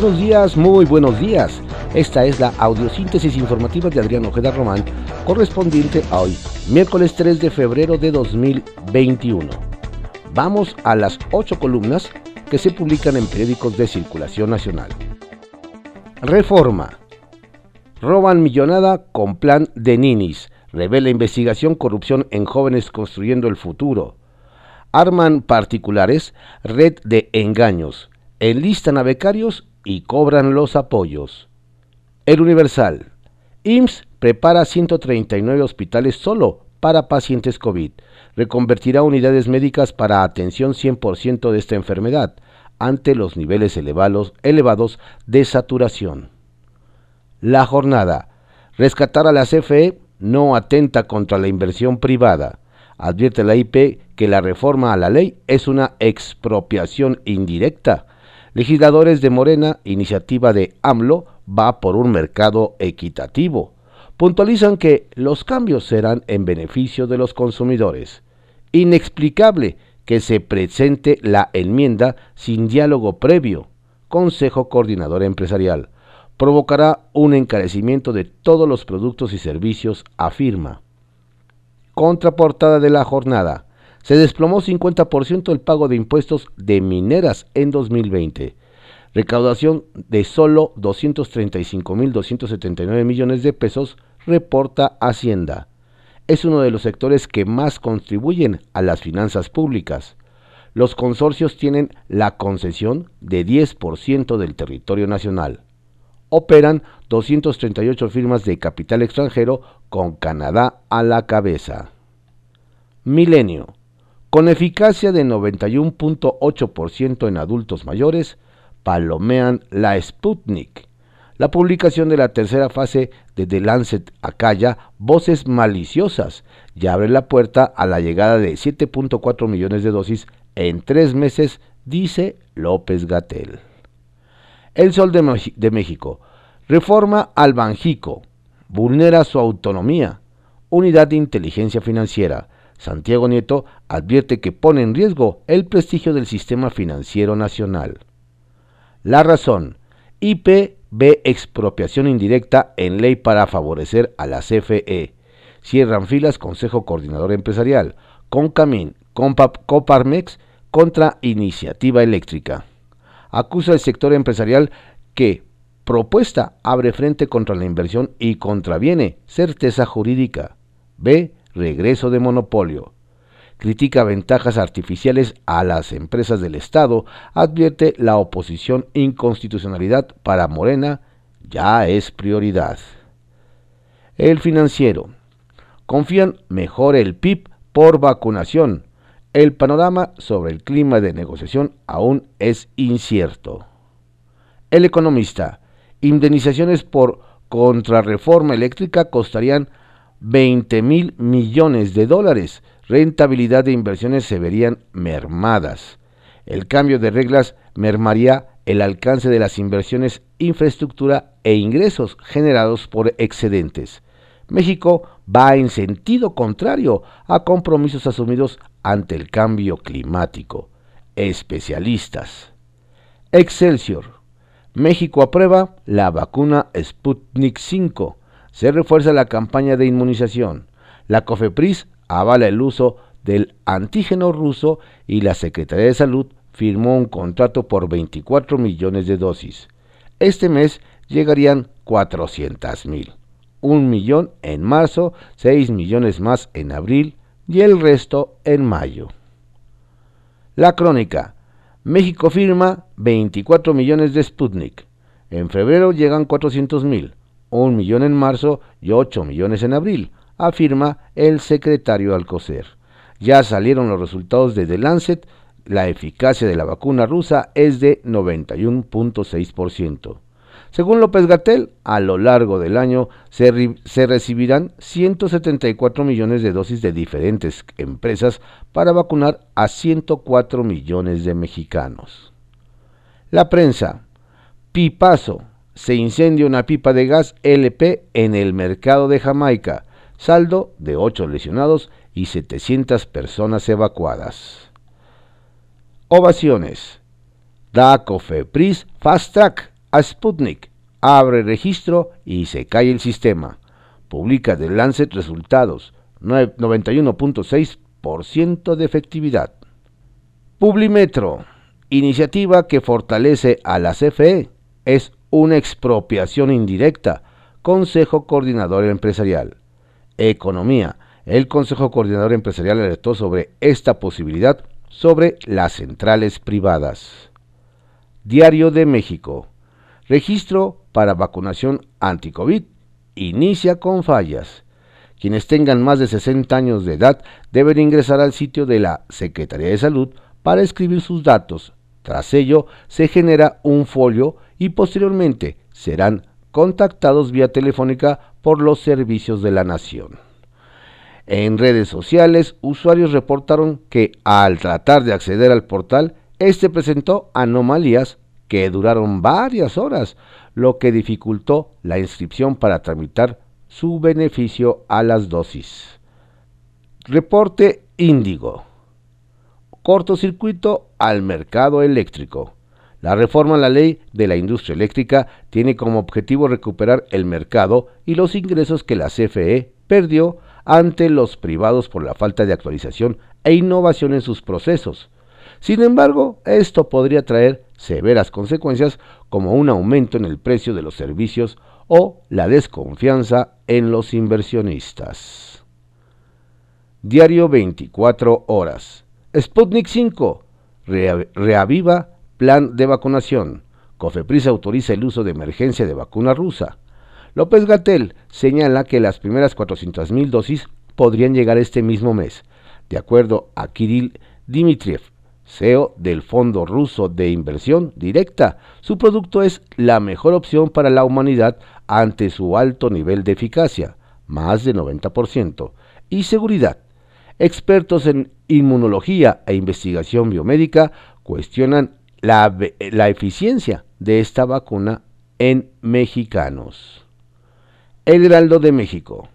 buenos días, muy buenos días. Esta es la audiosíntesis informativa de Adrián Ojeda Román, correspondiente a hoy, miércoles 3 de febrero de 2021. Vamos a las ocho columnas que se publican en periódicos de circulación nacional. Reforma. Roban millonada con plan de ninis. Revela investigación corrupción en jóvenes construyendo el futuro. Arman particulares red de engaños. Enlistan a becarios y cobran los apoyos. El Universal. IMSS prepara 139 hospitales solo para pacientes COVID. Reconvertirá unidades médicas para atención 100% de esta enfermedad ante los niveles elevados, elevados de saturación. La jornada. Rescatar a la CFE no atenta contra la inversión privada. Advierte la IP que la reforma a la ley es una expropiación indirecta. Legisladores de Morena, iniciativa de AMLO, va por un mercado equitativo. Puntualizan que los cambios serán en beneficio de los consumidores. Inexplicable que se presente la enmienda sin diálogo previo. Consejo Coordinador Empresarial. Provocará un encarecimiento de todos los productos y servicios, afirma. Contraportada de la jornada. Se desplomó 50% el pago de impuestos de mineras en 2020. Recaudación de solo 235.279 millones de pesos, reporta Hacienda. Es uno de los sectores que más contribuyen a las finanzas públicas. Los consorcios tienen la concesión de 10% del territorio nacional. Operan 238 firmas de capital extranjero con Canadá a la cabeza. Milenio. Con eficacia de 91.8% en adultos mayores, palomean la Sputnik. La publicación de la tercera fase de The Lancet acalla voces maliciosas y abre la puerta a la llegada de 7.4 millones de dosis en tres meses, dice López Gatel. El Sol de, de México. Reforma al Banjico. Vulnera su autonomía. Unidad de inteligencia financiera. Santiago Nieto advierte que pone en riesgo el prestigio del sistema financiero nacional. La razón. IP ve expropiación indirecta en ley para favorecer a la CFE. Cierran filas Consejo Coordinador Empresarial. Concamín, Coparmex contra Iniciativa Eléctrica. Acusa al sector empresarial que propuesta abre frente contra la inversión y contraviene certeza jurídica. B regreso de monopolio. Critica ventajas artificiales a las empresas del Estado, advierte la oposición inconstitucionalidad para Morena ya es prioridad. El financiero. Confían mejor el PIB por vacunación. El panorama sobre el clima de negociación aún es incierto. El economista. Indemnizaciones por contrarreforma eléctrica costarían 20 mil millones de dólares. Rentabilidad de inversiones se verían mermadas. El cambio de reglas mermaría el alcance de las inversiones, infraestructura e ingresos generados por excedentes. México va en sentido contrario a compromisos asumidos ante el cambio climático. Especialistas. Excelsior. México aprueba la vacuna Sputnik 5 se refuerza la campaña de inmunización. La COFEPRIS avala el uso del antígeno ruso y la Secretaría de Salud firmó un contrato por 24 millones de dosis. Este mes llegarían 400 mil. Un millón en marzo, 6 millones más en abril y el resto en mayo. La crónica. México firma 24 millones de Sputnik. En febrero llegan 400 mil un millón en marzo y 8 millones en abril, afirma el secretario Alcocer. Ya salieron los resultados de The Lancet, la eficacia de la vacuna rusa es de 91.6%. Según López Gatel, a lo largo del año se, se, recibirán 174 millones de dosis de diferentes empresas para vacunar a 104 millones de mexicanos. La prensa. Pipazo se incendia una pipa de gas LP en el mercado de Jamaica, saldo de 8 lesionados y 700 personas evacuadas. Ovaciones. Da Cofepris Fast Track a Sputnik, abre registro y se cae el sistema. Publica The Lancet resultados, 91.6% de efectividad. Publimetro, iniciativa que fortalece a la CFE, es una expropiación indirecta. Consejo Coordinador Empresarial. Economía. El Consejo Coordinador Empresarial alertó sobre esta posibilidad sobre las centrales privadas. Diario de México. Registro para vacunación anti-COVID. Inicia con fallas. Quienes tengan más de 60 años de edad deben ingresar al sitio de la Secretaría de Salud para escribir sus datos. Tras ello, se genera un folio y posteriormente serán contactados vía telefónica por los servicios de la nación. En redes sociales, usuarios reportaron que al tratar de acceder al portal, este presentó anomalías que duraron varias horas, lo que dificultó la inscripción para tramitar su beneficio a las dosis. Reporte Índigo. Cortocircuito al mercado eléctrico. La reforma a la ley de la industria eléctrica tiene como objetivo recuperar el mercado y los ingresos que la CFE perdió ante los privados por la falta de actualización e innovación en sus procesos. Sin embargo, esto podría traer severas consecuencias como un aumento en el precio de los servicios o la desconfianza en los inversionistas. Diario 24 horas. Sputnik 5 reaviva Plan de vacunación. Cofepris autoriza el uso de emergencia de vacuna rusa. López Gatel señala que las primeras 400.000 dosis podrían llegar este mismo mes. De acuerdo a Kirill Dmitriev, CEO del Fondo Ruso de Inversión Directa, su producto es la mejor opción para la humanidad ante su alto nivel de eficacia, más de 90%, y seguridad. Expertos en inmunología e investigación biomédica cuestionan la, eficiencia de esta vacuna en mexicanos. El Heraldo de México.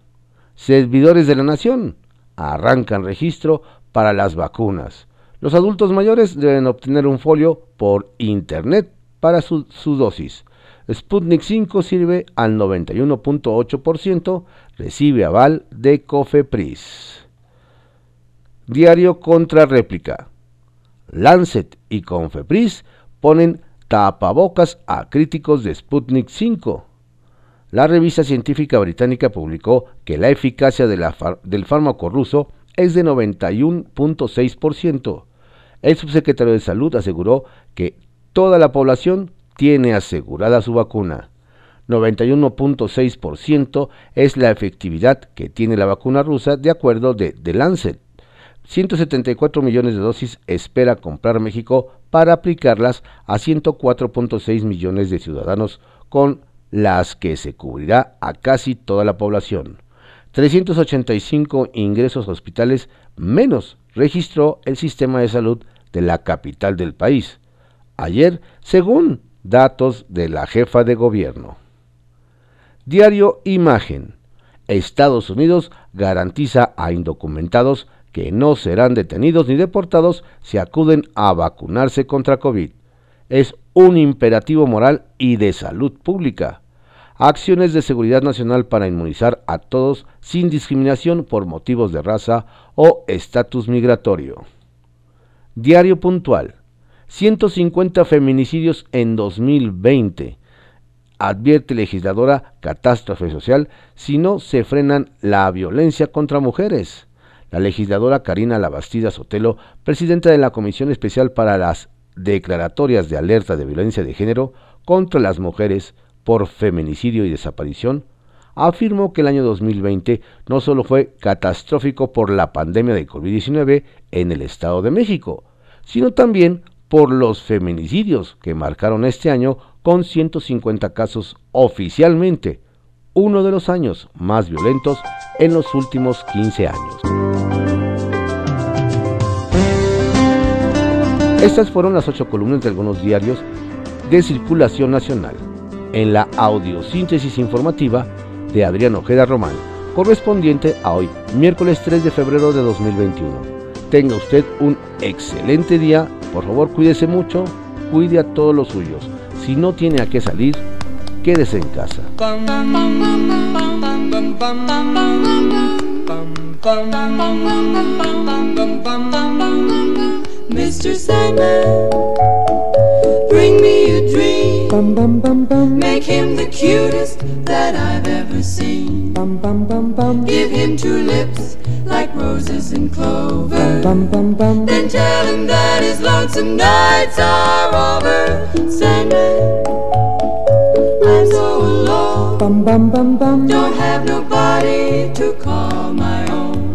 Servidores de la Nación arrancan registro para las vacunas. Los adultos mayores deben obtener un folio por Internet para su, su dosis. Sputnik 5 sirve al 91.8%, recibe aval de Cofepris. Diario contra réplica. Lancet y Confepris ponen tapabocas a críticos de Sputnik 5. La revista científica británica publicó que la eficacia del fármaco ruso es de 91.6%. El subsecretario de Salud aseguró que toda la población tiene asegurada su vacuna. 91.6% es la efectividad que tiene la vacuna rusa de acuerdo de The Lancet. 174 millones de dosis espera comprar México para aplicarlas a 104.6 millones de ciudadanos con las que se cubrirá a casi toda la población. 385 ingresos hospitales menos registró el sistema de salud de la capital del país. Ayer, según datos de la jefa de gobierno. Diario Imagen. Estados Unidos garantiza a indocumentados que no serán detenidos ni deportados si acuden a vacunarse contra COVID. Es un imperativo moral y de salud pública. Acciones de seguridad nacional para inmunizar a todos sin discriminación por motivos de raza o estatus migratorio. Diario puntual. 150 feminicidios en 2020. Advierte legisladora catástrofe social si no se frenan la violencia contra mujeres la legisladora Karina Labastida Sotelo, presidenta de la Comisión Especial para las Declaratorias de Alerta de Violencia de Género contra las Mujeres por Feminicidio y Desaparición, afirmó que el año 2020 no solo fue catastrófico por la pandemia de COVID-19 en el Estado de México, sino también por los feminicidios que marcaron este año con 150 casos oficialmente, uno de los años más violentos en los últimos 15 años. Estas fueron las ocho columnas de algunos diarios de circulación nacional, en la audiosíntesis informativa de Adrián Ojeda Román, correspondiente a hoy, miércoles 3 de febrero de 2021. Tenga usted un excelente día, por favor cuídese mucho, cuide a todos los suyos. Si no tiene a qué salir, quédese en casa. Mr. Sandman, bring me a dream. Bum, bum, bum, bum. Make him the cutest that I've ever seen. Bum, bum, bum, bum. Give him two lips like roses and clover. Bum, bum, bum, Then tell him that his lonesome nights are over. Sandman, I'm so alone. Bum, bum, bum, bum. Don't have nobody to call my.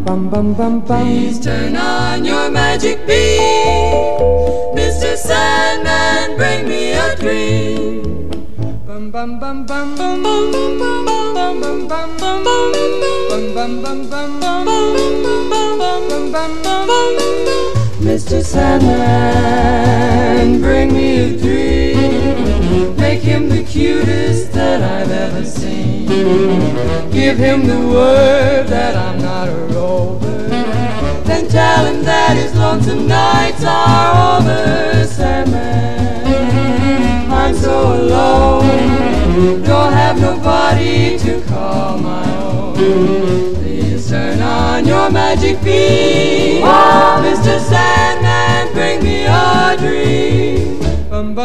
Bum, bum, bum, bum. Please turn on your magic beam. Mr. Sandman, bring me a dream. Bum, bum, bum, bum, bum, bum, bum, bum, bum, bum, bum, bum, bum, bum, bum, bum, bum, bum, bum, bum. Mr. Sandman, bring me a dream. Make him the cutest that I've ever seen. Give him the word that I'm not a rover. Then tell him that his lonesome nights are over. Sandman, I'm so alone. Don't have nobody to call my own. Please turn on your magic beam. Mr.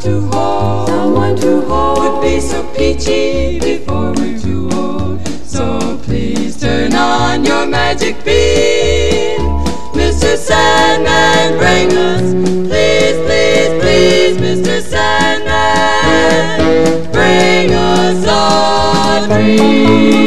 to hold. Someone to hold. Would be so peachy before we're too old. So please turn on your magic beam. Mr. Sandman, bring us, please, please, please, Mr. Sandman, bring us a dream.